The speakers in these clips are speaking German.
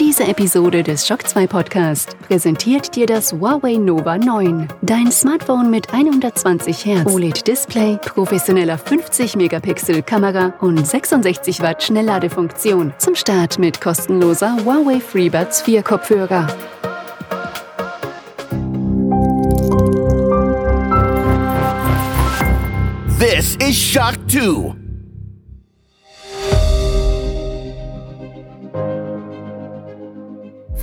Diese Episode des Shock 2 Podcast präsentiert dir das Huawei Nova 9. Dein Smartphone mit 120 Hertz OLED-Display, professioneller 50-Megapixel Kamera und 66 Watt Schnellladefunktion. Zum Start mit kostenloser Huawei FreeBuds 4 Kopfhörer. This is Shock 2.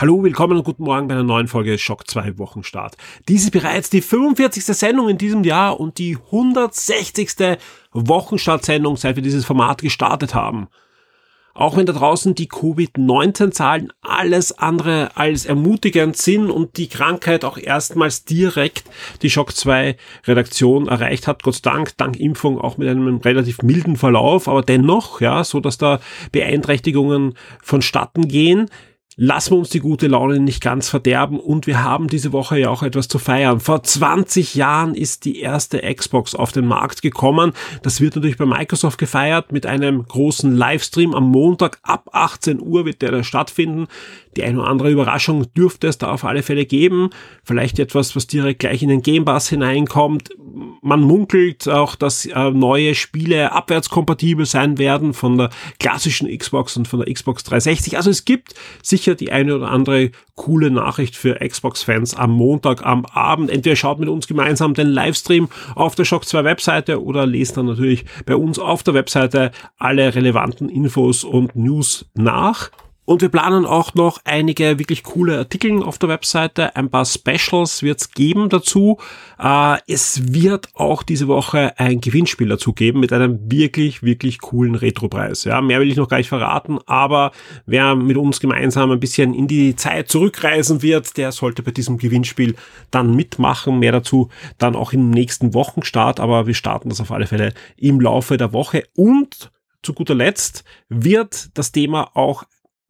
Hallo, willkommen und guten Morgen bei einer neuen Folge Schock 2 Wochenstart. Dies ist bereits die 45. Sendung in diesem Jahr und die 160. Wochenstartsendung, seit wir dieses Format gestartet haben. Auch wenn da draußen die Covid-19-Zahlen alles andere als ermutigend sind und die Krankheit auch erstmals direkt die Schock 2 Redaktion erreicht hat, Gott sei Dank, dank Impfung auch mit einem relativ milden Verlauf, aber dennoch, ja, so dass da Beeinträchtigungen vonstatten gehen, lassen wir uns die gute Laune nicht ganz verderben und wir haben diese Woche ja auch etwas zu feiern. Vor 20 Jahren ist die erste Xbox auf den Markt gekommen. Das wird natürlich bei Microsoft gefeiert mit einem großen Livestream am Montag ab 18 Uhr wird der da stattfinden. Die eine oder andere Überraschung dürfte es da auf alle Fälle geben. Vielleicht etwas, was direkt gleich in den Game Pass hineinkommt. Man munkelt auch, dass äh, neue Spiele abwärtskompatibel sein werden von der klassischen Xbox und von der Xbox 360. Also es gibt sicher die eine oder andere coole Nachricht für Xbox-Fans am Montag am Abend. Entweder schaut mit uns gemeinsam den Livestream auf der Shock 2 Webseite oder lest dann natürlich bei uns auf der Webseite alle relevanten Infos und News nach. Und wir planen auch noch einige wirklich coole Artikel auf der Webseite. Ein paar Specials wird es geben dazu. Äh, es wird auch diese Woche ein Gewinnspiel dazu geben mit einem wirklich, wirklich coolen Retropreis. Ja, mehr will ich noch gar nicht verraten, aber wer mit uns gemeinsam ein bisschen in die Zeit zurückreisen wird, der sollte bei diesem Gewinnspiel dann mitmachen. Mehr dazu dann auch im nächsten Wochenstart, aber wir starten das auf alle Fälle im Laufe der Woche und zu guter Letzt wird das Thema auch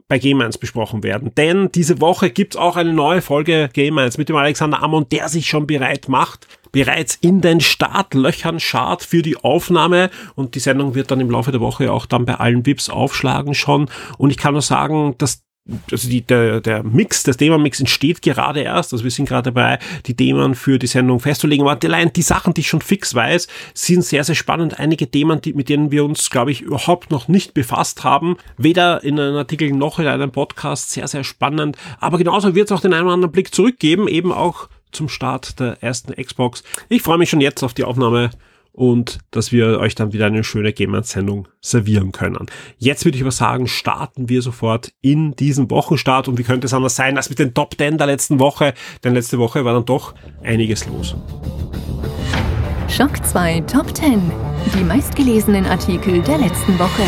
bei Game 1 besprochen werden. Denn diese Woche gibt's auch eine neue Folge Game 1 mit dem Alexander Amon, der sich schon bereit macht, bereits in den Startlöchern schart für die Aufnahme und die Sendung wird dann im Laufe der Woche auch dann bei allen VIPs aufschlagen schon. Und ich kann nur sagen, dass also die, der, der Mix, das Thema-Mix entsteht gerade erst. Also wir sind gerade dabei, die Themen für die Sendung festzulegen. Aber allein die Sachen, die ich schon fix weiß, sind sehr, sehr spannend. Einige Themen, die, mit denen wir uns, glaube ich, überhaupt noch nicht befasst haben. Weder in einem Artikel noch in einem Podcast. Sehr, sehr spannend. Aber genauso wird es auch den einen oder anderen Blick zurückgeben, eben auch zum Start der ersten Xbox. Ich freue mich schon jetzt auf die Aufnahme und dass wir euch dann wieder eine schöne Game-Sendung servieren können. Jetzt würde ich aber sagen, starten wir sofort in diesen Wochenstart und wie könnte es anders sein als mit den Top 10 der letzten Woche, denn letzte Woche war dann doch einiges los. Schock 2 Top 10. Die meistgelesenen Artikel der letzten Woche.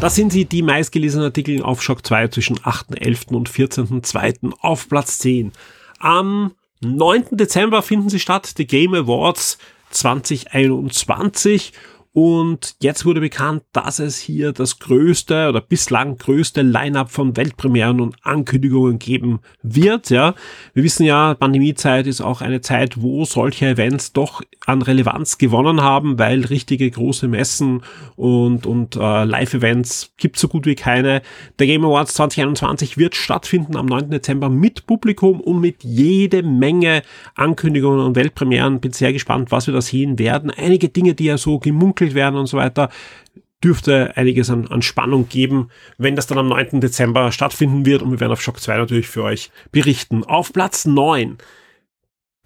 Das sind sie, die meistgelesenen Artikel auf Schock 2 zwischen 8.11. und 14.2. auf Platz 10. Am 9. Dezember finden sie statt, die Game Awards 2021 und jetzt wurde bekannt, dass es hier das größte oder bislang größte Line-up von Weltpremieren und Ankündigungen geben wird. Ja, wir wissen ja, Pandemiezeit ist auch eine Zeit, wo solche Events doch an Relevanz gewonnen haben, weil richtige große Messen und und äh, Live-Events gibt so gut wie keine. Der Game Awards 2021 wird stattfinden am 9. Dezember mit Publikum und mit jede Menge Ankündigungen und Weltpremieren. Bin sehr gespannt, was wir da sehen werden. Einige Dinge, die ja so gemunkelt entwickelt werden und so weiter, dürfte einiges an, an Spannung geben, wenn das dann am 9. Dezember stattfinden wird und wir werden auf Shock 2 natürlich für euch berichten. Auf Platz 9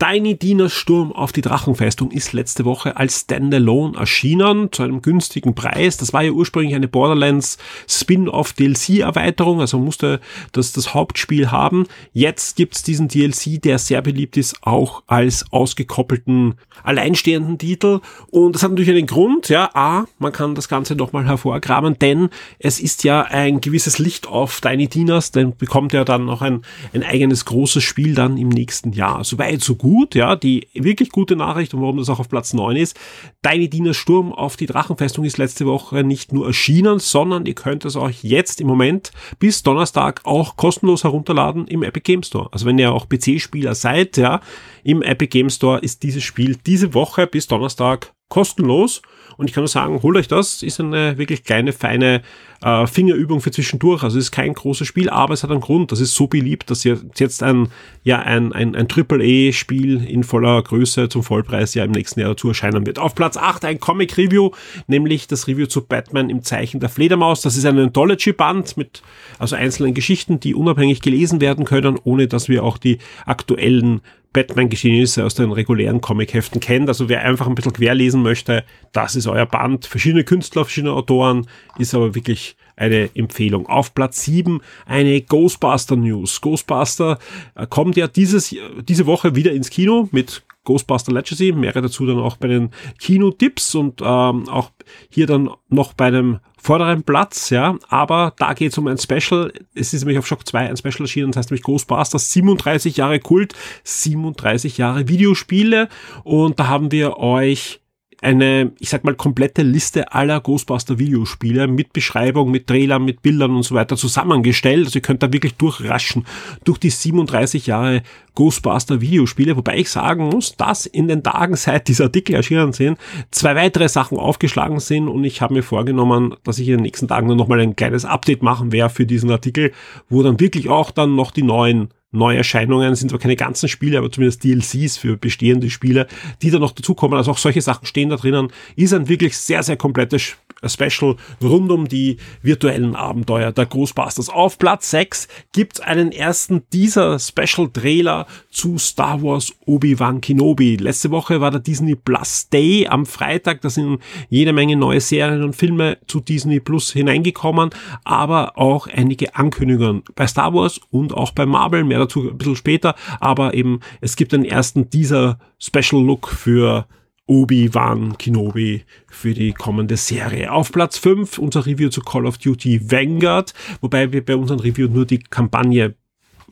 Tiny Diener Sturm auf die Drachenfestung ist letzte Woche als Standalone erschienen zu einem günstigen Preis. Das war ja ursprünglich eine Borderlands Spin-off DLC Erweiterung, also musste das das Hauptspiel haben. Jetzt gibt's diesen DLC, der sehr beliebt ist, auch als ausgekoppelten alleinstehenden Titel und das hat natürlich einen Grund, ja, A, man kann das Ganze nochmal hervorgraben, denn es ist ja ein gewisses Licht auf Tiny Dinas, denn bekommt ja dann noch ein, ein eigenes großes Spiel dann im nächsten Jahr. Soweit, so gut gut, ja, die wirklich gute Nachricht und warum das auch auf Platz 9 ist. Deine Diener Sturm auf die Drachenfestung ist letzte Woche nicht nur erschienen, sondern ihr könnt es euch jetzt im Moment bis Donnerstag auch kostenlos herunterladen im Epic Game Store. Also wenn ihr auch PC-Spieler seid, ja, im Epic Game Store ist dieses Spiel diese Woche bis Donnerstag kostenlos und ich kann nur sagen, holt euch das, ist eine wirklich kleine, feine äh, Fingerübung für zwischendurch. Also es ist kein großes Spiel, aber es hat einen Grund. Das ist so beliebt, dass jetzt ein, ja, ein, ein, ein Triple-E-Spiel in voller Größe zum Vollpreis ja im nächsten Jahr dazu erscheinen wird. Auf Platz 8 ein Comic-Review, nämlich das Review zu Batman im Zeichen der Fledermaus. Das ist ein Anthology-Band mit also einzelnen Geschichten, die unabhängig gelesen werden können, ohne dass wir auch die aktuellen Batman-Geschehnisse aus den regulären Comic-Heften kennt. Also wer einfach ein bisschen querlesen möchte, das ist euer Band. Verschiedene Künstler, verschiedene Autoren, ist aber wirklich eine Empfehlung. Auf Platz 7 eine Ghostbuster News. Ghostbuster äh, kommt ja dieses, diese Woche wieder ins Kino mit Ghostbuster Legacy, mehrere dazu dann auch bei den Kinotipps und ähm, auch hier dann noch bei einem vorderen Platz, ja, aber da geht es um ein Special, es ist nämlich auf Shock 2 ein Special erschienen, das heißt nämlich Ghostbusters 37 Jahre Kult, 37 Jahre Videospiele. Und da haben wir euch eine, ich sag mal, komplette Liste aller Ghostbuster-Videospiele mit Beschreibung, mit Trailern, mit Bildern und so weiter zusammengestellt. Also ihr könnt da wirklich durchraschen durch die 37 Jahre Ghostbuster-Videospiele, wobei ich sagen muss, dass in den Tagen, seit diese Artikel erschienen sind, zwei weitere Sachen aufgeschlagen sind und ich habe mir vorgenommen, dass ich in den nächsten Tagen nur nochmal ein kleines Update machen werde für diesen Artikel, wo dann wirklich auch dann noch die neuen Neuerscheinungen, sind zwar keine ganzen Spiele, aber zumindest DLCs für bestehende Spiele, die da noch dazukommen. Also auch solche Sachen stehen da drinnen. Ist ein wirklich sehr, sehr komplettes Special rund um die virtuellen Abenteuer der Ghostbusters. Auf Platz 6 gibt's einen ersten dieser Special Trailer zu Star Wars Obi-Wan Kenobi. Letzte Woche war der Disney Plus Day am Freitag. Da sind jede Menge neue Serien und Filme zu Disney Plus hineingekommen, aber auch einige Ankündigungen bei Star Wars und auch bei Marvel. Mehr dazu ein bisschen später, aber eben es gibt den ersten dieser Special Look für Obi-Wan Kenobi für die kommende Serie. Auf Platz 5 unser Review zu Call of Duty Vanguard, wobei wir bei unserem Review nur die Kampagne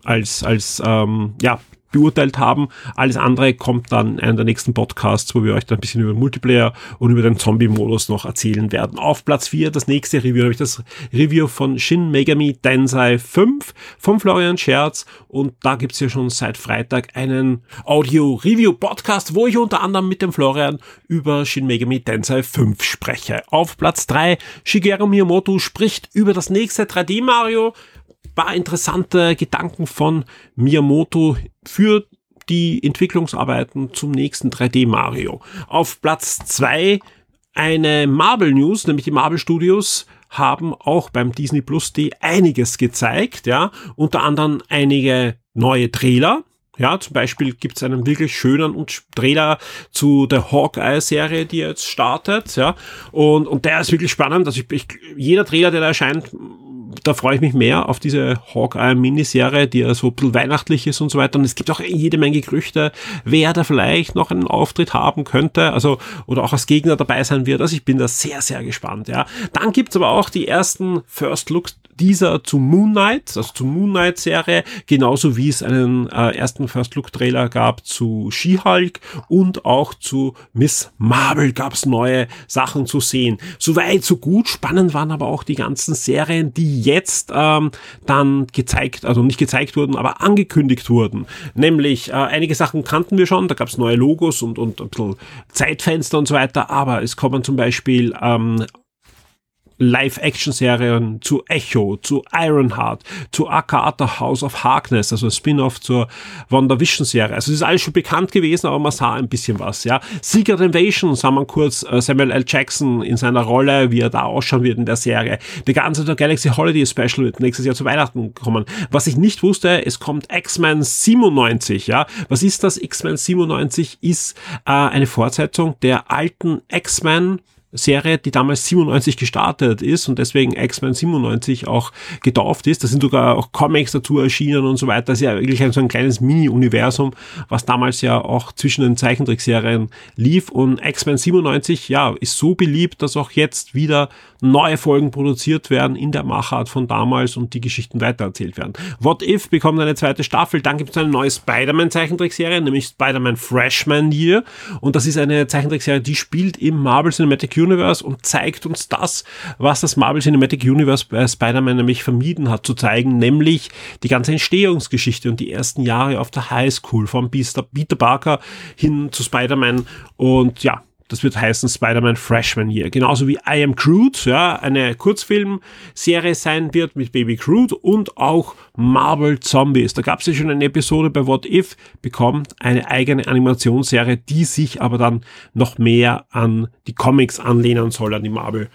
als, als ähm, ja, beurteilt haben. Alles andere kommt dann in einem der nächsten Podcasts, wo wir euch dann ein bisschen über Multiplayer und über den Zombie-Modus noch erzählen werden. Auf Platz 4, das nächste Review, habe ich das Review von Shin Megami Tensei 5 von Florian Scherz und da gibt's ja schon seit Freitag einen Audio-Review-Podcast, wo ich unter anderem mit dem Florian über Shin Megami Tensei 5 spreche. Auf Platz 3, Shigeru Miyamoto spricht über das nächste 3D-Mario paar interessante Gedanken von Miyamoto für die Entwicklungsarbeiten zum nächsten 3D Mario. Auf Platz zwei eine Marvel News, nämlich die Marvel Studios haben auch beim Disney Plus D einiges gezeigt, ja, unter anderem einige neue Trailer, ja, zum Beispiel gibt es einen wirklich schönen Trailer zu der Hawkeye-Serie, die jetzt startet, ja. Und, und der ist wirklich spannend. Also ich, ich, jeder Trailer, der da erscheint, da freue ich mich mehr auf diese Hawkeye-Miniserie, die ja so ein bisschen weihnachtlich ist und so weiter. Und es gibt auch jede Menge Gerüchte, wer da vielleicht noch einen Auftritt haben könnte, also oder auch als Gegner dabei sein wird. Also ich bin da sehr, sehr gespannt. Ja, dann gibt's aber auch die ersten First Looks dieser zu Moon Knight, also zur Moon Knight Serie, genauso wie es einen äh, ersten First Look Trailer gab zu She-Hulk und auch zu Miss Marvel gab's neue Sachen zu sehen. Soweit, so gut. Spannend waren aber auch die ganzen Serien, die jetzt ähm, dann gezeigt, also nicht gezeigt wurden, aber angekündigt wurden. Nämlich äh, einige Sachen kannten wir schon, da gab's neue Logos und, und ein bisschen Zeitfenster und so weiter, aber es kommen zum Beispiel ähm, Live-Action-Serien zu Echo, zu Ironheart, zu Akata House of Harkness, also Spin-off zur WandaVision-Serie. Also es ist alles schon bekannt gewesen, aber man sah ein bisschen was, ja. Secret Invasion sah man kurz äh, Samuel L. Jackson in seiner Rolle, wie er da ausschauen wird in der Serie. Die ganze der Galaxy Holiday Special wird nächstes Jahr zu Weihnachten kommen. Was ich nicht wusste, es kommt X-Men 97, ja. Was ist das? X-Men 97 ist äh, eine Fortsetzung der alten X-Men Serie, die damals 97 gestartet ist und deswegen X-Men 97 auch getauft ist. Da sind sogar auch Comics dazu erschienen und so weiter. Das ist ja wirklich ein, so ein kleines Mini-Universum, was damals ja auch zwischen den Zeichentrickserien lief. Und X-Men 97, ja, ist so beliebt, dass auch jetzt wieder neue Folgen produziert werden in der Machart von damals und die Geschichten weitererzählt werden. What If bekommt eine zweite Staffel, dann gibt es eine neue Spider-Man-Zeichentrickserie, nämlich Spider-Man Freshman Year. Und das ist eine Zeichentrickserie, die spielt im Marvel Cinematic Universe und zeigt uns das, was das Marvel Cinematic Universe bei Spider-Man nämlich vermieden hat zu zeigen, nämlich die ganze Entstehungsgeschichte und die ersten Jahre auf der High School von Peter Parker hin zu Spider-Man und ja, das wird heißen Spider-Man Freshman Year. Genauso wie I Am Groot, ja, eine Kurzfilmserie sein wird mit Baby Groot und auch Marvel Zombies. Da gab es ja schon eine Episode bei What If, bekommt eine eigene Animationsserie, die sich aber dann noch mehr an die Comics anlehnen soll, an die Marvel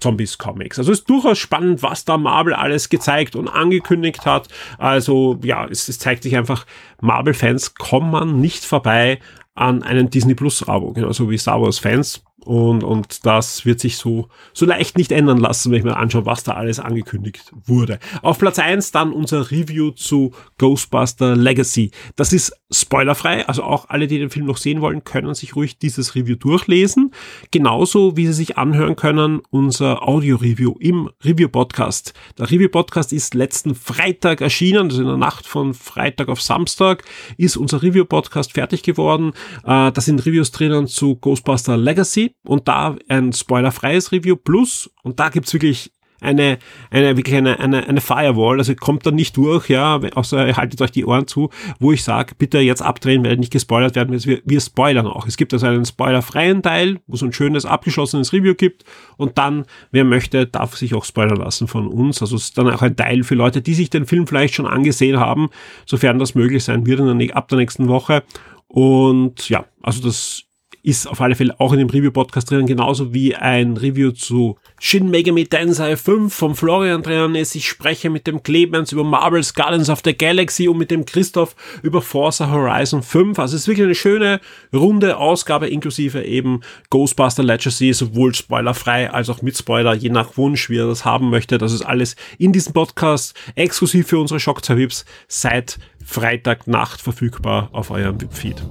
Zombies Comics. Also ist durchaus spannend, was da Marvel alles gezeigt und angekündigt hat. Also ja, es, es zeigt sich einfach, Marvel-Fans kommen nicht vorbei an einen Disney Plus Abo, genauso wie Star Wars Fans. Und, und das wird sich so, so leicht nicht ändern lassen, wenn ich mir anschaue, was da alles angekündigt wurde. Auf Platz eins dann unser Review zu Ghostbuster Legacy. Das ist spoilerfrei, also auch alle, die den Film noch sehen wollen, können sich ruhig dieses Review durchlesen. Genauso wie sie sich anhören können, unser Audio-Review im Review-Podcast. Der Review-Podcast ist letzten Freitag erschienen, also in der Nacht von Freitag auf Samstag ist unser Review-Podcast fertig geworden. Äh, da sind Reviews drinnen zu Ghostbuster Legacy und da ein spoilerfreies Review plus und da gibt's wirklich eine, eine, wirklich eine, eine, eine Firewall, also kommt da nicht durch, ja, außer ihr haltet euch die Ohren zu, wo ich sage, bitte jetzt abdrehen, weil nicht gespoilert werden, wir, wir spoilern auch. Es gibt also einen spoilerfreien Teil, wo es ein schönes, abgeschlossenes Review gibt und dann, wer möchte, darf sich auch spoilern lassen von uns. Also es ist dann auch ein Teil für Leute, die sich den Film vielleicht schon angesehen haben, sofern das möglich sein wird in der, ab der nächsten Woche. Und ja, also das ist auf alle Fälle auch in dem Review-Podcast drin, genauso wie ein Review zu Shin Megami Tensei 5 vom Florian drin ist. Ich spreche mit dem Clemens über Marvel's Guardians of the Galaxy und mit dem Christoph über Forza Horizon 5. Also es ist wirklich eine schöne, runde Ausgabe inklusive eben Ghostbuster Legacy, sowohl spoilerfrei als auch mit Spoiler, je nach Wunsch, wie er das haben möchte. Das ist alles in diesem Podcast exklusiv für unsere Shock 2 Vips seit Freitagnacht verfügbar auf eurem VIP-Feed.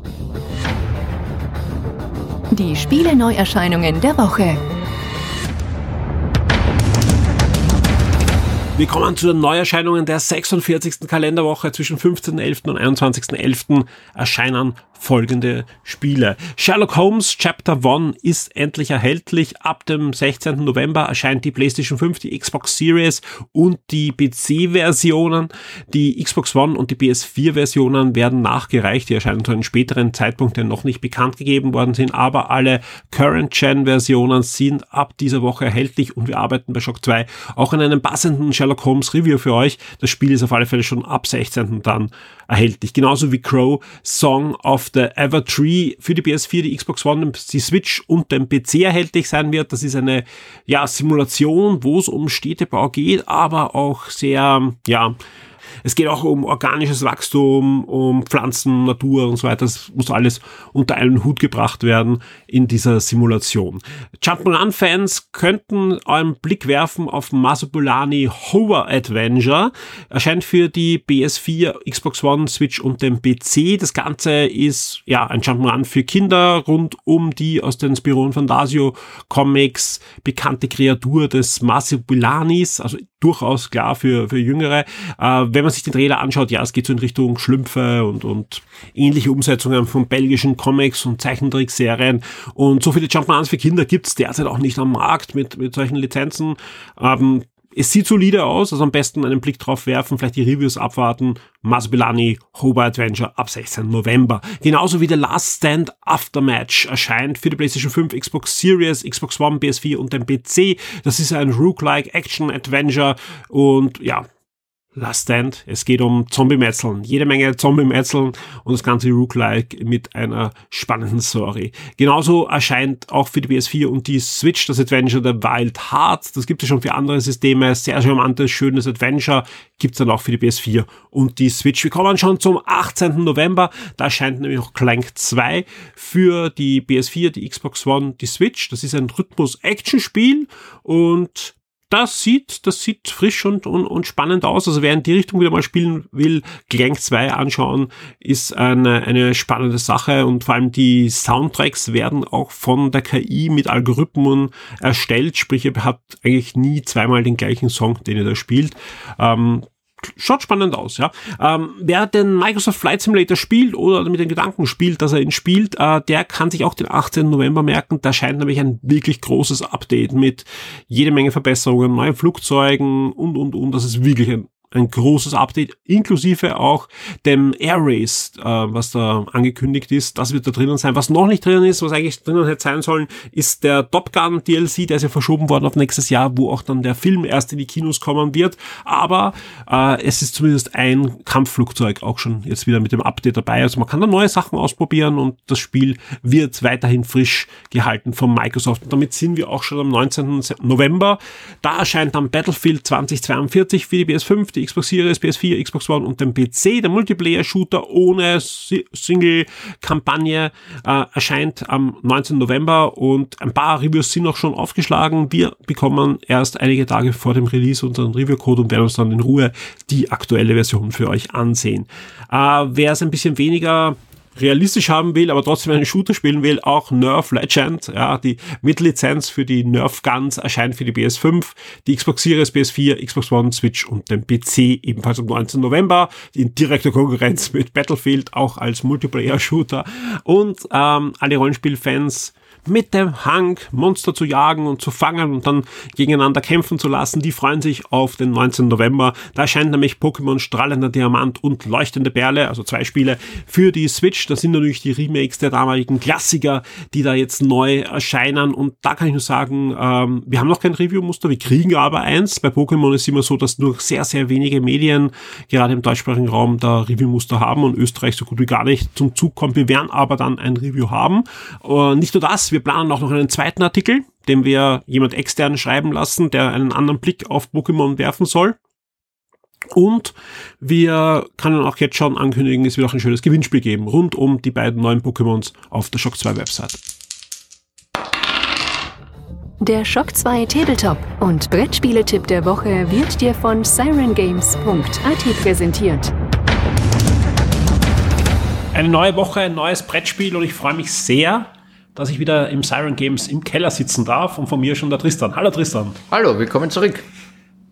Die Spiele-Neuerscheinungen der Woche. Wir kommen zu den Neuerscheinungen der 46. Kalenderwoche zwischen 15.11. und 21.11. erscheinen folgende Spiele. Sherlock Holmes Chapter 1 ist endlich erhältlich. Ab dem 16. November erscheint die PlayStation 5, die Xbox Series und die PC-Versionen. Die Xbox One und die PS4-Versionen werden nachgereicht. Die erscheinen zu einem späteren Zeitpunkt, der noch nicht bekannt gegeben worden sind. Aber alle Current-Gen-Versionen sind ab dieser Woche erhältlich und wir arbeiten bei Shock 2 auch in einem passenden Sherlock Holmes Review für euch. Das Spiel ist auf alle Fälle schon ab 16. dann erhältlich. Genauso wie Crow Song of the Evertree für die PS4, die Xbox One, die Switch und den PC erhältlich sein wird. Das ist eine ja, Simulation, wo es um Städtebau geht, aber auch sehr, ja, es geht auch um organisches Wachstum, um Pflanzen, Natur und so weiter. Das muss alles unter einen Hut gebracht werden in dieser Simulation. Jump'n'Run-Fans könnten einen Blick werfen auf Masopolani Hover Adventure. Erscheint für die PS4, Xbox One, Switch und den PC. Das Ganze ist ja ein Jump'n'Run für Kinder rund um die aus den Spiron Fantasio Comics bekannte Kreatur des Masopolanis, also durchaus klar für, für Jüngere. Äh, wenn man sich den Trailer anschaut, ja, es geht so in Richtung Schlümpfe und, und ähnliche Umsetzungen von belgischen Comics und Zeichentrickserien. Und so viele Jump'n'Runs für Kinder gibt's derzeit auch nicht am Markt mit, mit solchen Lizenzen. Ähm, es sieht solide aus, also am besten einen Blick drauf werfen, vielleicht die Reviews abwarten. Masbilani, Hoba Adventure ab 16. November. Genauso wie The Last Stand Aftermatch erscheint für die PlayStation 5, Xbox Series, Xbox One, PS4 und den PC. Das ist ein Rook-like Action Adventure und ja, Last Stand. Es geht um Zombie-Metzeln. Jede Menge Zombie-Metzeln und das ganze Rook-like mit einer spannenden Story. Genauso erscheint auch für die PS4 und die Switch das Adventure The Wild Heart. Das gibt es schon für andere Systeme. Sehr charmantes, schönes Adventure. Gibt es dann auch für die PS4 und die Switch. Wir kommen schon zum 18. November. Da erscheint nämlich noch Clank 2 für die PS4, die Xbox One, die Switch. Das ist ein Rhythmus-Action-Spiel und das sieht, das sieht frisch und, und, und spannend aus. Also wer in die Richtung wieder mal spielen will, Clank 2 anschauen, ist eine, eine spannende Sache und vor allem die Soundtracks werden auch von der KI mit Algorithmen erstellt, sprich ihr habt eigentlich nie zweimal den gleichen Song, den ihr da spielt. Ähm, schaut spannend aus, ja. Ähm, wer den Microsoft Flight Simulator spielt oder mit den Gedanken spielt, dass er ihn spielt, äh, der kann sich auch den 18. November merken. Da scheint nämlich ein wirklich großes Update mit jede Menge Verbesserungen, neuen Flugzeugen und, und, und. Das ist wirklich ein ein großes Update, inklusive auch dem Air Race, äh, was da angekündigt ist. Das wird da drinnen sein. Was noch nicht drinnen ist, was eigentlich drinnen hätte sein sollen, ist der Top Gun DLC, der ist ja verschoben worden auf nächstes Jahr, wo auch dann der Film erst in die Kinos kommen wird. Aber äh, es ist zumindest ein Kampfflugzeug auch schon jetzt wieder mit dem Update dabei. Also man kann da neue Sachen ausprobieren und das Spiel wird weiterhin frisch gehalten von Microsoft. Und damit sind wir auch schon am 19. November. Da erscheint dann Battlefield 2042 für die PS5, die Xbox Series, PS4, Xbox One und dem PC. Der Multiplayer-Shooter ohne Single-Kampagne äh, erscheint am 19. November und ein paar Reviews sind auch schon aufgeschlagen. Wir bekommen erst einige Tage vor dem Release unseren Review-Code und werden uns dann in Ruhe die aktuelle Version für euch ansehen. Äh, Wer es ein bisschen weniger realistisch haben will, aber trotzdem einen Shooter spielen will, auch Nerf Legend, ja, die Mitlizenz für die Nerf Guns erscheint für die PS5, die Xbox Series, PS4, Xbox One, Switch und den PC ebenfalls am 19. November, in direkter Konkurrenz mit Battlefield, auch als Multiplayer-Shooter und ähm, alle Rollenspielfans mit dem Hang, Monster zu jagen und zu fangen und dann gegeneinander kämpfen zu lassen. Die freuen sich auf den 19. November. Da erscheint nämlich Pokémon Strahlender Diamant und Leuchtende Perle, also zwei Spiele für die Switch. Das sind natürlich die Remakes der damaligen Klassiker, die da jetzt neu erscheinen. Und da kann ich nur sagen, ähm, wir haben noch kein Review-Muster, wir kriegen aber eins. Bei Pokémon ist immer so, dass nur sehr, sehr wenige Medien, gerade im deutschsprachigen Raum, da Review-Muster haben und Österreich so gut wie gar nicht zum Zug kommt. Wir werden aber dann ein Review haben. Und nicht nur das, wir wir planen auch noch einen zweiten Artikel, den wir jemand extern schreiben lassen, der einen anderen Blick auf Pokémon werfen soll. Und wir können auch jetzt schon ankündigen, es wird auch ein schönes Gewinnspiel geben, rund um die beiden neuen Pokémons auf der Shock 2 Website. Der Shock 2 Tabletop und Brettspieletipp der Woche wird dir von sirengames.at präsentiert. Eine neue Woche, ein neues Brettspiel und ich freue mich sehr, dass ich wieder im Siren Games im Keller sitzen darf und von mir schon der Tristan. Hallo Tristan. Hallo, willkommen zurück.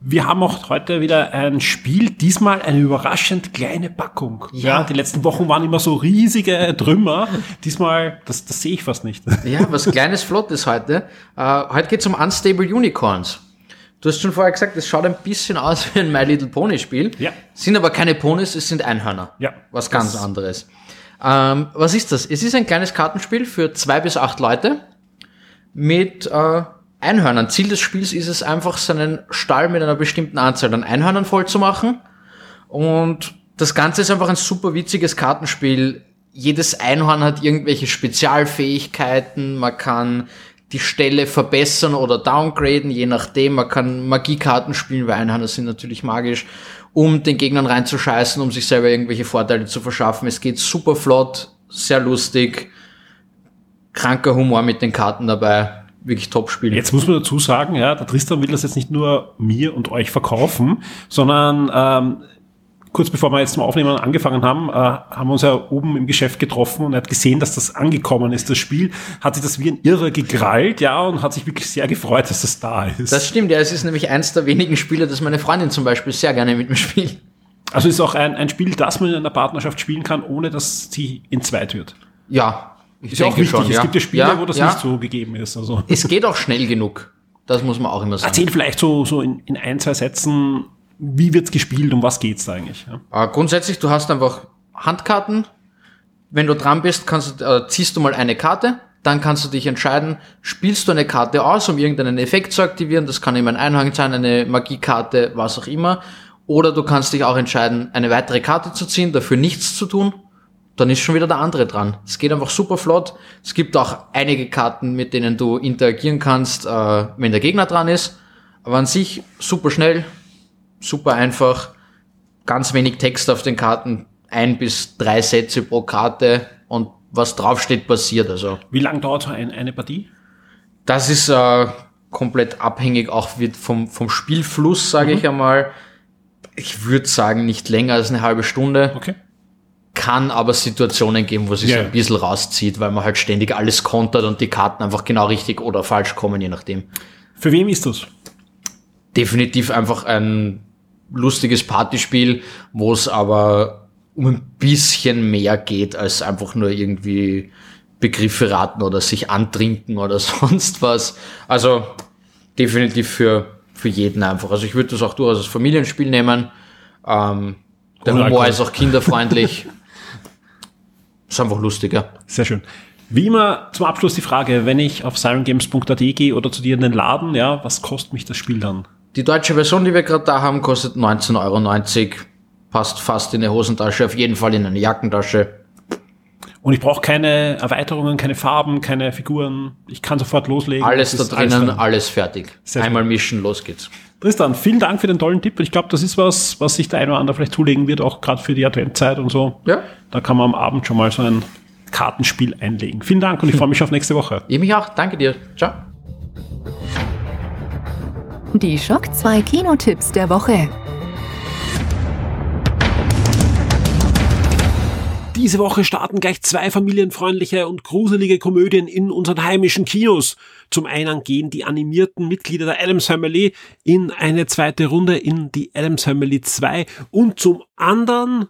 Wir haben auch heute wieder ein Spiel, diesmal eine überraschend kleine Packung. Ja, ja die letzten Wochen waren immer so riesige Trümmer. Diesmal, das, das sehe ich fast nicht. Ja, was kleines Flottes heute. Uh, heute geht es um Unstable Unicorns. Du hast schon vorher gesagt, es schaut ein bisschen aus wie ein My Little Pony Spiel. Ja. Sind aber keine Ponys, es sind Einhörner. Ja. Was ganz anderes. Ähm, was ist das? Es ist ein kleines Kartenspiel für zwei bis acht Leute mit äh, Einhörnern. Ziel des Spiels ist es einfach, seinen Stall mit einer bestimmten Anzahl an Einhörnern voll zu machen. Und das Ganze ist einfach ein super witziges Kartenspiel. Jedes Einhorn hat irgendwelche Spezialfähigkeiten. Man kann die Stelle verbessern oder downgraden, je nachdem. Man kann Magiekarten spielen, weil Einhörner sind natürlich magisch um den Gegnern reinzuscheißen, um sich selber irgendwelche Vorteile zu verschaffen. Es geht super flott, sehr lustig, kranker Humor mit den Karten dabei. Wirklich Top-Spiel. Jetzt muss man dazu sagen, ja, der Tristan will das jetzt nicht nur mir und euch verkaufen, sondern ähm, kurz bevor wir jetzt zum Aufnehmen angefangen haben, äh, haben wir uns ja oben im Geschäft getroffen und er hat gesehen, dass das angekommen ist, das Spiel, hat sich das wie ein Irrer gekrallt, ja, und hat sich wirklich sehr gefreut, dass das da ist. Das stimmt, ja, es ist nämlich eins der wenigen Spiele, das meine Freundin zum Beispiel sehr gerne mit mir spielt. Also ist auch ein, ein Spiel, das man in einer Partnerschaft spielen kann, ohne dass sie entzweit wird. Ja, ich ist ja auch wichtig. Schon, ja. Es gibt ja Spiele, ja, wo das ja. nicht so gegeben ist. Also. Es geht auch schnell genug. Das muss man auch immer sagen. Erzähl vielleicht so, so in, in ein, zwei Sätzen, wie wird's gespielt, um was geht's da eigentlich? Ja? Äh, grundsätzlich, du hast einfach Handkarten. Wenn du dran bist, kannst, äh, ziehst du mal eine Karte, dann kannst du dich entscheiden, spielst du eine Karte aus, um irgendeinen Effekt zu aktivieren, das kann immer ein Einhang sein, eine Magiekarte, was auch immer, oder du kannst dich auch entscheiden, eine weitere Karte zu ziehen, dafür nichts zu tun, dann ist schon wieder der andere dran. Es geht einfach super flott. Es gibt auch einige Karten, mit denen du interagieren kannst, äh, wenn der Gegner dran ist. Aber an sich super schnell, super einfach, ganz wenig Text auf den Karten, ein bis drei Sätze pro Karte und was draufsteht, passiert. Also Wie lang dauert so ein, eine Partie? das ist äh, komplett abhängig auch wird vom, vom Spielfluss, sage ich einmal. Ich würde sagen, nicht länger als eine halbe Stunde. Okay. Kann aber Situationen geben, wo sich Ja. so ein bisschen rauszieht, weil man halt ständig alles kontert und die Karten einfach genau richtig oder falsch kommen, je nachdem. Für wem ist das? Definitiv einfach ein lustiges Partyspiel, wo es aber um ein bisschen mehr geht, als einfach nur irgendwie Begriffe raten oder sich antrinken oder sonst was. Also definitiv für, für jeden einfach. Also ich würde das auch durchaus als Familienspiel nehmen. Ähm, der Humor Alkohol. ist auch kinderfreundlich. ist einfach lustiger. Sehr schön. Wie immer zum Abschluss die Frage, wenn ich auf sirengames.at gehe oder zu dir in den Laden, ja, was kostet mich das Spiel dann? Die deutsche Version, die wir gerade da haben, kostet 19,90 Euro. Passt fast in eine Hosentasche, auf jeden Fall in eine Jackentasche. Und ich brauche keine Erweiterungen, keine Farben, keine Figuren. Ich kann sofort loslegen. Alles Es da drinnen, drin. alles fertig. Sehr Einmal mischen, los geht's. Tristan, vielen Dank für den tollen Tipp. Ich glaube, das ist was, was sich der eine oder andere vielleicht zulegen wird, auch gerade für die Adventzeit und so. Ja. Da kann man am Abend schon mal so ein Kartenspiel einlegen. Vielen Dank und ich freue mich auf nächste Woche. Ich mich auch. Danke dir. Ciao. Die Schock 2 Kinotipps der Woche. Diese Woche starten gleich zwei familienfreundliche und gruselige Komödien in unseren heimischen Kinos. Zum einen gehen die animierten Mitglieder der Adams Family in eine zweite Runde in die Adams Family 2 und zum anderen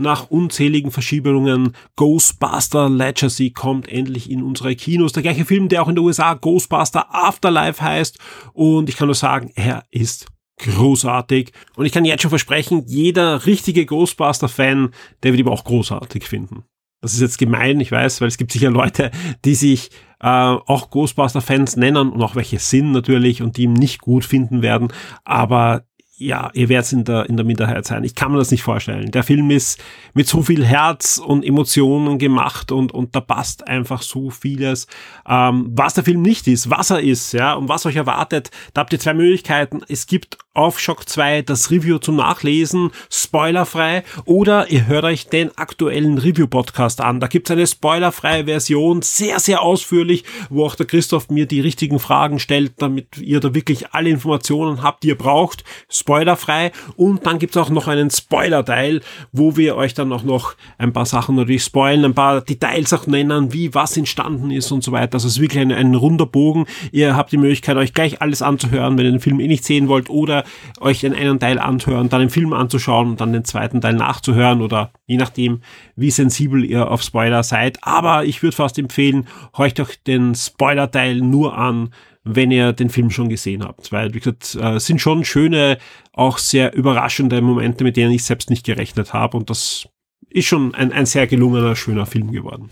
nach unzähligen Verschiebungen Ghostbuster Legacy kommt endlich in unsere Kinos. Der gleiche Film, der auch in den USA Ghostbuster Afterlife heißt. Und ich kann nur sagen, er ist großartig. Und ich kann jetzt schon versprechen, jeder richtige Ghostbuster-Fan, der wird ihn auch großartig finden. Das ist jetzt gemein, ich weiß, weil es gibt sicher Leute, die sich äh, auch Ghostbuster-Fans nennen und auch welche sind natürlich und die ihn nicht gut finden werden. Aber ja, ihr werdet in der, in der Minderheit sein. Ich kann mir das nicht vorstellen. Der Film ist mit so viel Herz und Emotionen gemacht und, und da passt einfach so vieles. Ähm, was der Film nicht ist, was er ist, ja, und was euch erwartet, da habt ihr zwei Möglichkeiten. Es gibt auf Shock 2 das Review zum Nachlesen, spoilerfrei, oder ihr hört euch den aktuellen Review-Podcast an. Da gibt's eine spoilerfreie Version, sehr, sehr ausführlich, wo auch der Christoph mir die richtigen Fragen stellt, damit ihr da wirklich alle Informationen habt, die ihr braucht. Spoilerfrei. Und dann gibt's auch noch einen Spoiler-Teil, wo wir euch dann auch noch ein paar Sachen natürlich spoilen, ein paar Details auch nennen, wie was entstanden ist und so weiter. Also es ist wirklich ein, ein runder Bogen. Ihr habt die Möglichkeit, euch gleich alles anzuhören, wenn ihr den Film eh nicht sehen wollt, oder euch den einen Teil anzuhören, dann den Film anzuschauen und dann den zweiten Teil nachzuhören oder je nachdem, wie sensibel ihr auf Spoiler seid. Aber ich würde fast empfehlen, horcht euch den Spoiler-Teil nur an, wenn ihr den Film schon gesehen habt. Weil, wie gesagt, äh, es sind schon schöne, auch sehr überraschende Momente, mit denen ich selbst nicht gerechnet habe. Und das ist schon ein, ein sehr gelungener, schöner Film geworden.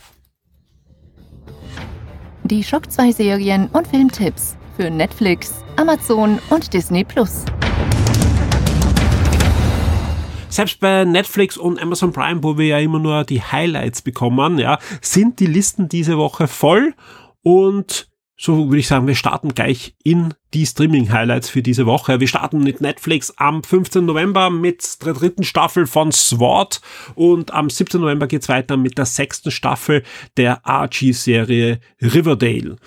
Die Schock 2 Serien und Filmtipps für Netflix, Amazon und Disney Plus. Selbst bei Netflix und Amazon Prime, wo wir ja immer nur die Highlights bekommen, ja, sind die Listen diese Woche voll und so würde ich sagen, wir starten gleich in die Streaming-Highlights für diese Woche. Wir starten mit Netflix am 15. November mit der dritten Staffel von SWAT und am 17. November geht's weiter mit der sechsten Staffel der Archie-Serie Riverdale.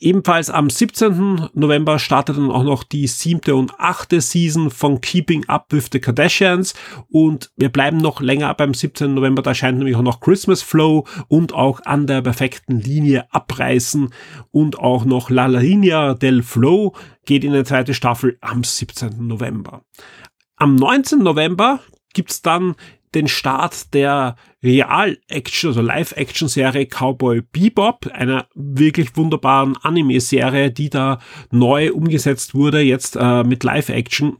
Ebenfalls am 17. November startet dann auch noch die siebte und achte Season von Keeping Up with the Kardashians und wir bleiben noch länger beim 17. November, da erscheint nämlich auch noch Christmas Flow und auch an der perfekten Linie abreißen und auch noch La Linea del Flow geht in eine zweite Staffel am 17. November. Am 19. November gibt's dann den Start der Real-Action, also Live-Action-Serie Cowboy Bebop, einer wirklich wunderbaren Anime-Serie, die da neu umgesetzt wurde, jetzt äh, mit Live-Action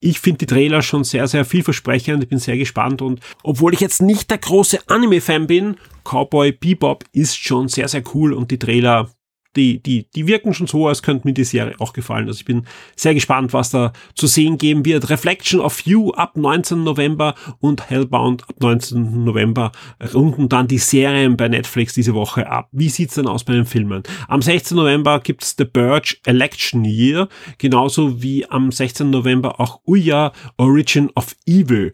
ich finde die Trailer schon sehr, sehr vielversprechend. Ich bin sehr gespannt und obwohl ich jetzt nicht der große Anime-Fan bin, Cowboy Bebop ist schon sehr, sehr cool und die Trailer die, die, die wirken schon so, als könnte mir die Serie auch gefallen. Also ich bin sehr gespannt, was da zu sehen geben wird. Reflection of You ab 19. November und Hellbound ab 19. November runden dann die Serien bei Netflix diese Woche ab. Wie sieht's denn aus bei den Filmen? Am 16. November gibt's The Burge Election Year, genauso wie am 16. November auch Uya Origin of Evil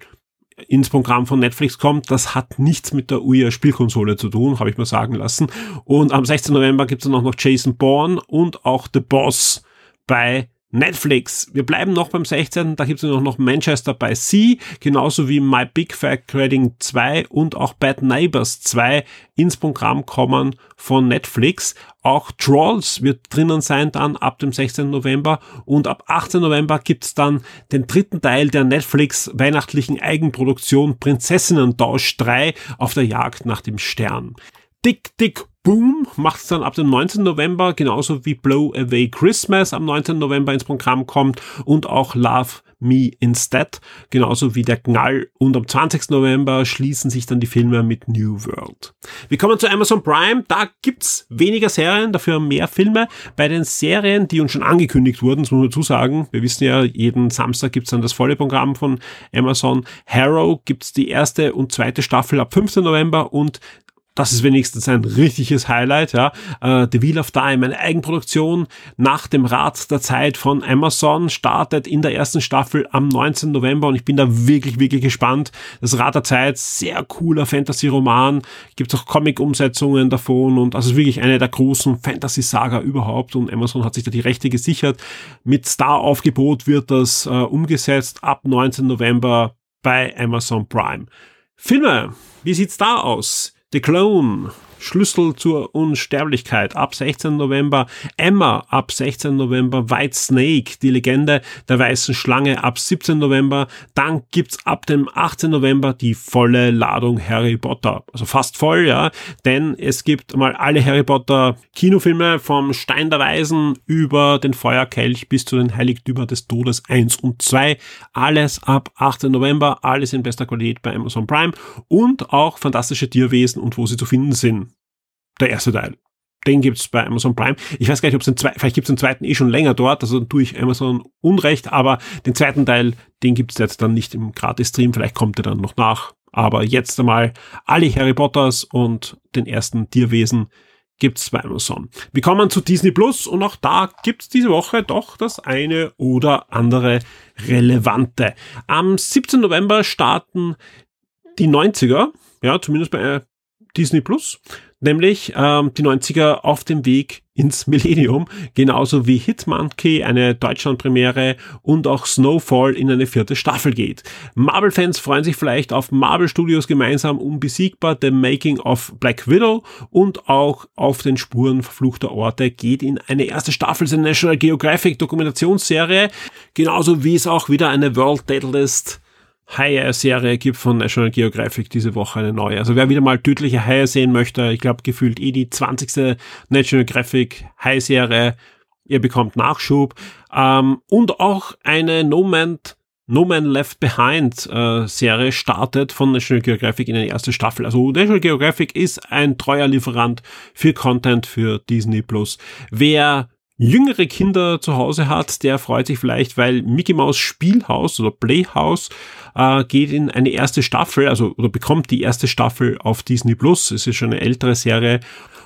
ins Programm von Netflix kommt, das hat nichts mit der Ouya Spielkonsole zu tun, habe ich mir sagen lassen. Und am 16. November gibt es dann auch noch Jason Bourne und auch The Boss bei Netflix. Wir bleiben noch beim 16. Da gibt es noch Manchester by Sea, genauso wie My Big Fat Wedding 2 und auch Bad Neighbors 2 ins Programm kommen von Netflix. Auch Trolls wird drinnen sein dann ab dem 16. November und ab 18. November gibt's dann den dritten Teil der Netflix weihnachtlichen Eigenproduktion Prinzessinnen-Tausch 3 auf der Jagd nach dem Stern. Dick Dick Boom macht es dann ab dem 19. November, genauso wie Blow Away Christmas am 19. November ins Programm kommt und auch Love Me Instead, genauso wie der Knall. Und am 20. November schließen sich dann die Filme mit New World. Wir kommen zu Amazon Prime. Da gibt's weniger Serien, dafür mehr Filme. Bei den Serien, die uns schon angekündigt wurden, das muss man dazu sagen, wir wissen ja, jeden Samstag gibt's dann das volle Programm von Amazon. Harrow gibt's die erste und zweite Staffel ab 15. November und das ist wenigstens ein richtiges Highlight, ja. Uh, The Wheel of Time, eine Eigenproduktion nach dem Rad der Zeit von Amazon, startet in der ersten Staffel am 19. November und ich bin da wirklich, wirklich gespannt. Das Rad der Zeit, sehr cooler Fantasy-Roman, gibt auch Comic-Umsetzungen davon und das ist wirklich eine der großen Fantasy-Saga überhaupt und Amazon hat sich da die Rechte gesichert. Mit Star-Aufgebot wird das uh, umgesetzt ab 19. November bei Amazon Prime. Filme, wie sieht's da aus? The Clone, Schlüssel zur Unsterblichkeit ab 16. November, Emma ab 16. November, White Snake, die Legende der weißen Schlange ab 17. November, dann gibt's ab dem 18. November die volle Ladung Harry Potter, also fast voll, ja, denn es gibt mal alle Harry Potter Kinofilme vom Stein der Weisen über den Feuerkelch bis zu den Heiligtümer des Todes 1 und 2, alles ab 18. November, alles in bester Qualität bei Amazon Prime und auch fantastische Tierwesen und wo sie zu finden sind der erste Teil. Den gibt's bei Amazon Prime. Ich weiß gar nicht, ob es den zweiten, vielleicht gibt's den zweiten eh schon länger dort, also tue ich Amazon Unrecht, aber den zweiten Teil, den gibt's jetzt dann nicht im Gratis-Stream, vielleicht kommt er dann noch nach. Aber jetzt einmal alle Harry Potters und den ersten Tierwesen gibt's bei Amazon. Wir kommen zu Disney Plus und auch da gibt's diese Woche doch das eine oder andere relevante. Am 17. November starten die 90er, ja, zumindest bei Disney Plus, nämlich ähm, die 90er auf dem Weg ins Millennium, genauso wie Hitmonkey eine Deutschlandpremiere und auch Snowfall in eine vierte Staffel geht. Marvel-Fans freuen sich vielleicht auf Marvel Studios gemeinsam unbesiegbar, The Making of Black Widow. Und auch auf den Spuren verfluchter Orte geht in eine erste Staffel. Der National Geographic Dokumentationsserie, genauso wie es auch wieder eine World Deadlist Haie-Serie gibt von National Geographic diese Woche eine neue. Also wer wieder mal tödliche Haie sehen möchte, ich glaube gefühlt eh die 20. National Geographic Hai-Serie, ihr bekommt Nachschub. Ähm, und auch eine No Man, no Man Left Behind äh, Serie startet von National Geographic in eine erste Staffel. Also National Geographic ist ein treuer Lieferant für Content für Disney Plus. Wer jüngere Kinder zu Hause hat, der freut sich vielleicht, weil Mickey Mouse Spielhaus oder Playhouse äh, geht in eine erste Staffel, also oder bekommt die erste Staffel auf Disney Plus. Es ist schon eine ältere Serie.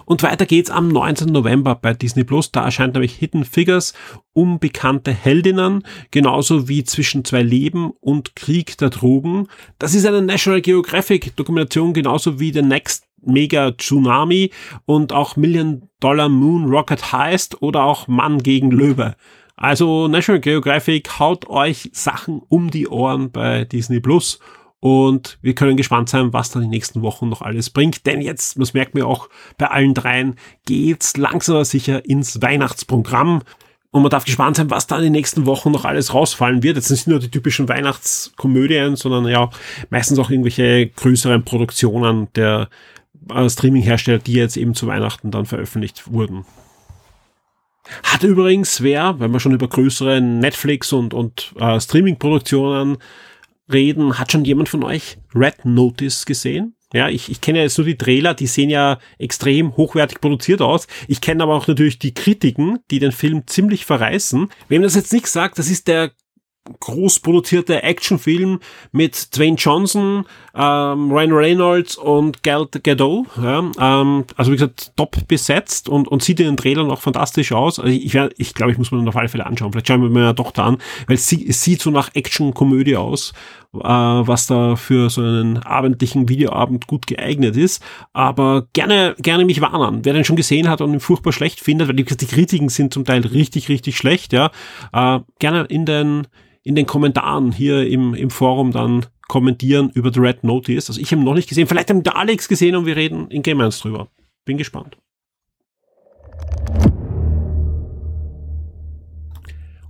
Und weiter geht's am 19. November bei Disney Plus. Da erscheint nämlich Hidden Figures, unbekannte Heldinnen, genauso wie zwischen zwei Leben und Krieg der Drogen. Das ist eine National Geographic Dokumentation, genauso wie The Next Mega Tsunami und auch Million Dollar Moon Rocket Heist oder auch Mann gegen Löwe. Also National Geographic haut euch Sachen um die Ohren bei Disney Plus und wir können gespannt sein, was dann die nächsten Wochen noch alles bringt. Denn jetzt, das merkt mir auch bei allen dreien, geht's langsam aber sicher ins Weihnachtsprogramm. Und man darf gespannt sein, was da in den nächsten Wochen noch alles rausfallen wird. Jetzt sind nicht nur die typischen Weihnachtskomödien, sondern ja meistens auch irgendwelche größeren Produktionen der äh, Streaming-Hersteller, die jetzt eben zu Weihnachten dann veröffentlicht wurden. Hat übrigens wer, wenn wir schon über größere Netflix und, und äh, Streaming-Produktionen reden, hat schon jemand von euch Red Notice gesehen? Ja, ich, ich kenne ja jetzt nur die Trailer, die sehen ja extrem hochwertig produziert aus. Ich kenne aber auch natürlich die Kritiken, die den Film ziemlich verreißen. Wem das jetzt nichts sagt, das ist der groß produzierte Actionfilm mit Dwayne Johnson, ähm, Ryan Reynolds und Gal Gadot. Ja, ähm, also wie gesagt, top besetzt und, und sieht in den Trailern auch fantastisch aus. Also ich, ich, ich glaube, ich muss mir dann auf alle Fälle anschauen. Vielleicht schauen wir mir meine Tochter an, weil es, es sieht so nach Action-Komödie aus, äh, was da für so einen abendlichen Videoabend gut geeignet ist. Aber gerne, gerne mich warnen. Wer den schon gesehen hat und ihn furchtbar schlecht findet, weil die, die Kritiken sind zum Teil richtig, richtig schlecht, ja, äh, gerne in den in den Kommentaren hier im, im Forum dann kommentieren über The Red Notice. Also ich habe noch nicht gesehen. Vielleicht haben der Alex gesehen und wir reden in Game 1 drüber. Bin gespannt.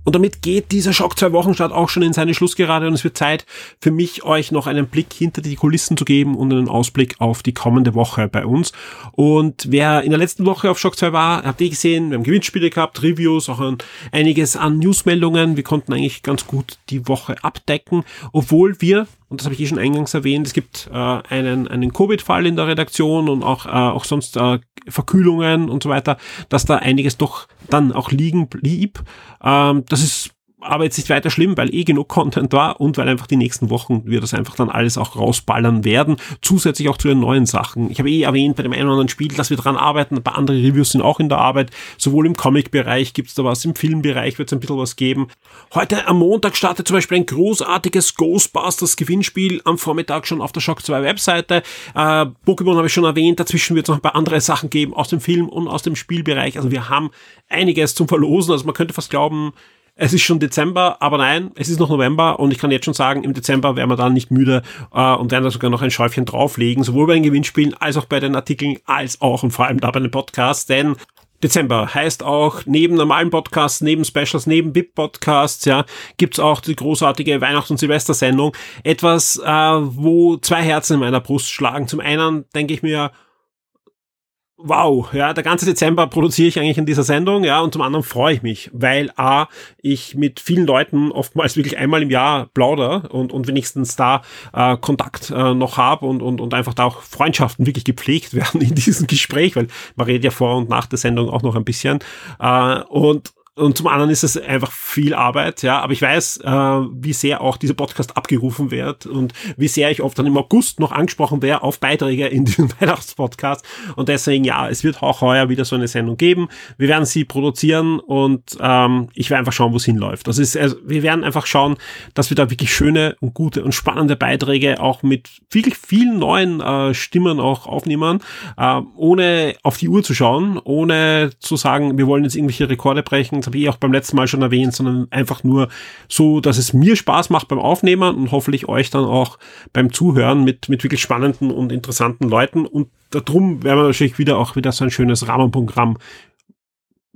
Und damit geht dieser Schock zwei Wochen Start auch schon in seine Schlussgerade und es wird Zeit für mich, euch noch einen Blick hinter die Kulissen zu geben und einen Ausblick auf die kommende Woche bei uns. Und wer in der letzten Woche auf Schock 2 war, habt ihr gesehen, wir haben Gewinnspiele gehabt, Reviews, auch ein, einiges an Newsmeldungen. Wir konnten eigentlich ganz gut die Woche abdecken, obwohl wir und das habe ich eh schon eingangs erwähnt, es gibt äh, einen, einen Covid-Fall in der Redaktion und auch, äh, auch sonst äh, Verkühlungen und so weiter, dass da einiges doch dann auch liegen blieb. Ähm, das ist aber jetzt nicht weiter schlimm, weil eh genug Content war und weil einfach die nächsten Wochen wir das einfach dann alles auch rausballern werden. Zusätzlich auch zu den neuen Sachen. Ich habe eh erwähnt bei dem einen oder anderen Spiel, dass wir dran arbeiten. Ein paar andere Reviews sind auch in der Arbeit. Sowohl im Comic-Bereich gibt es da was, im Filmbereich wird es ein bisschen was geben. Heute am Montag startet zum Beispiel ein großartiges Ghostbusters-Gewinnspiel am Vormittag schon auf der Shock 2 Webseite. Äh, Pokémon habe ich schon erwähnt. Dazwischen wird es noch ein paar andere Sachen geben aus dem Film und aus dem Spielbereich. Also wir haben einiges zum Verlosen. Also man könnte fast glauben, es ist schon Dezember, aber nein, es ist noch November und ich kann jetzt schon sagen, im Dezember werden wir dann nicht müde äh, und werden da sogar noch ein Schäufchen drauflegen, sowohl bei den Gewinnspielen als auch bei den Artikeln, als auch und vor allem da bei den Podcasts, denn Dezember heißt auch neben normalen Podcasts, neben Specials, neben BIP-Podcasts, ja, gibt's auch die großartige Weihnachts- und Silvestersendung. Etwas, äh, wo zwei Herzen in meiner Brust schlagen. Zum einen denke ich mir, wow, ja, der ganze Dezember produziere ich eigentlich in dieser Sendung, ja, und zum anderen freue ich mich, weil A, ich mit vielen Leuten oftmals wirklich einmal im Jahr plauder und, und wenigstens da äh, Kontakt äh, noch habe und, und, und einfach da auch Freundschaften wirklich gepflegt werden in diesem Gespräch, weil man redet ja vor und nach der Sendung auch noch ein bisschen. Äh, und und zum anderen ist es einfach viel Arbeit, ja, aber ich weiß, äh, wie sehr auch dieser Podcast abgerufen wird und wie sehr ich oft dann im August noch angesprochen wäre auf Beiträge in diesem Weihnachtspodcast und deswegen, ja, es wird auch heuer wieder so eine Sendung geben. Wir werden sie produzieren und ähm, ich werde einfach schauen, wo es hinläuft. Das ist, also, wir werden einfach schauen, dass wir da wirklich schöne und gute und spannende Beiträge auch mit wirklich vielen neuen äh, Stimmen auch aufnehmen, äh, ohne auf die Uhr zu schauen, ohne zu sagen, wir wollen jetzt irgendwelche Rekorde brechen, habe ich auch beim letzten Mal schon erwähnt, sondern einfach nur so, dass es mir Spaß macht beim Aufnehmen und hoffentlich euch dann auch beim Zuhören mit, mit wirklich spannenden und interessanten Leuten. Und darum werden wir natürlich wieder auch wieder so ein schönes Rahmenprogramm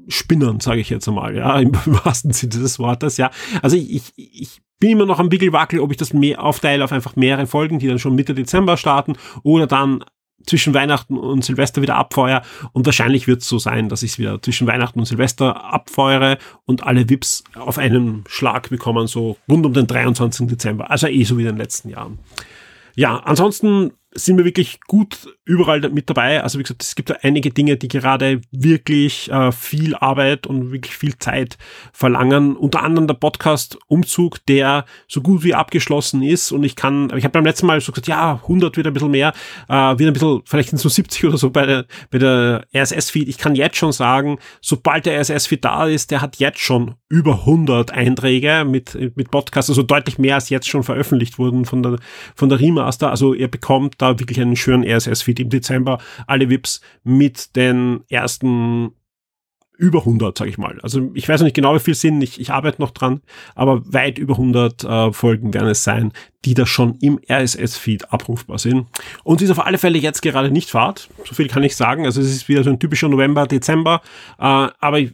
spinnern, sage ich jetzt einmal, ja, im wahrsten Sinne des Wortes, ja. Also ich, ich, ich bin immer noch am Wickelwackel, ob ich das mehr aufteile auf einfach mehrere Folgen, die dann schon Mitte Dezember starten oder dann zwischen Weihnachten und Silvester wieder abfeuer und wahrscheinlich wird es so sein, dass ich es wieder zwischen Weihnachten und Silvester abfeuere und alle VIPs auf einen Schlag bekommen, so rund um den 23. Dezember. Also eh so wie in den letzten Jahren. Ja, ansonsten sind wir wirklich gut überall mit dabei. Also wie gesagt, es gibt da einige Dinge, die gerade wirklich äh, viel Arbeit und wirklich viel Zeit verlangen. Unter anderem der Podcast-Umzug, der so gut wie abgeschlossen ist. Und ich kann, ich habe beim letzten Mal so gesagt, ja, 100 wird ein bisschen mehr, äh, wird ein bisschen, vielleicht sind so 70 oder so bei der, bei der RSS-Feed. Ich kann jetzt schon sagen, sobald der RSS-Feed da ist, der hat jetzt schon über 100 Einträge mit, mit Podcasts, also deutlich mehr als jetzt schon veröffentlicht wurden von der, von der Remaster. Also ihr bekommt da wirklich einen schönen RSS-Feed im Dezember. Alle VIPs mit den ersten über 100, sage ich mal. Also ich weiß noch nicht genau, wie viel sind, ich, ich arbeite noch dran, aber weit über 100 äh, Folgen werden es sein, die da schon im RSS-Feed abrufbar sind. Und ist auf alle Fälle jetzt gerade nicht Fahrt, so viel kann ich sagen. Also es ist wieder so ein typischer November, Dezember, äh, aber ich,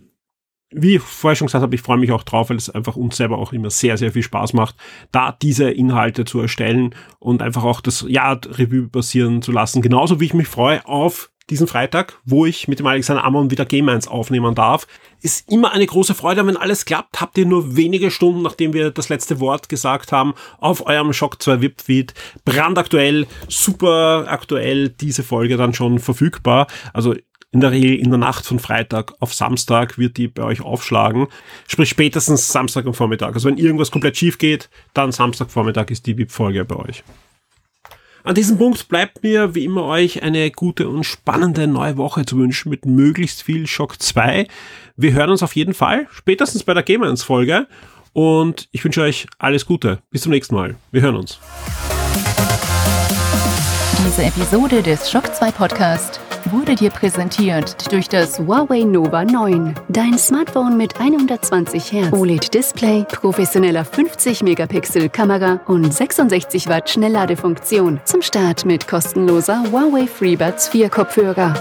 wie ich vorher schon gesagt habe, ich freue mich auch drauf, weil es einfach uns selber auch immer sehr, sehr viel Spaß macht, da diese Inhalte zu erstellen und einfach auch das Jahr Revue passieren zu lassen. Genauso wie ich mich freue auf diesen Freitag, wo ich mit dem Alexander Amon wieder Game 1 aufnehmen darf. Ist immer eine große Freude, wenn alles klappt, habt ihr nur wenige Stunden, nachdem wir das letzte Wort gesagt haben, auf eurem Shock 2 VIP-Feed brandaktuell, super aktuell diese Folge dann schon verfügbar. Also in der Regel in der Nacht von Freitag auf Samstag wird die bei euch aufschlagen. Sprich spätestens Samstag am Vormittag. Also wenn irgendwas komplett schief geht, dann Samstagvormittag ist die VIP-Folge bei euch. An diesem Punkt bleibt mir wie immer euch eine gute und spannende neue Woche zu wünschen mit möglichst viel Shock 2. Wir hören uns auf jeden Fall, spätestens bei der Gamer Folge und ich wünsche euch alles Gute. Bis zum nächsten Mal. Wir hören uns. Diese Episode des Shock 2 Podcast wurde dir präsentiert durch das Huawei Nova 9. Dein Smartphone mit 120 Hertz OLED-Display, professioneller 50-Megapixel-Kamera und 66 Watt Schnellladefunktion. Zum Start mit kostenloser Huawei FreeBuds 4 Kopfhörer.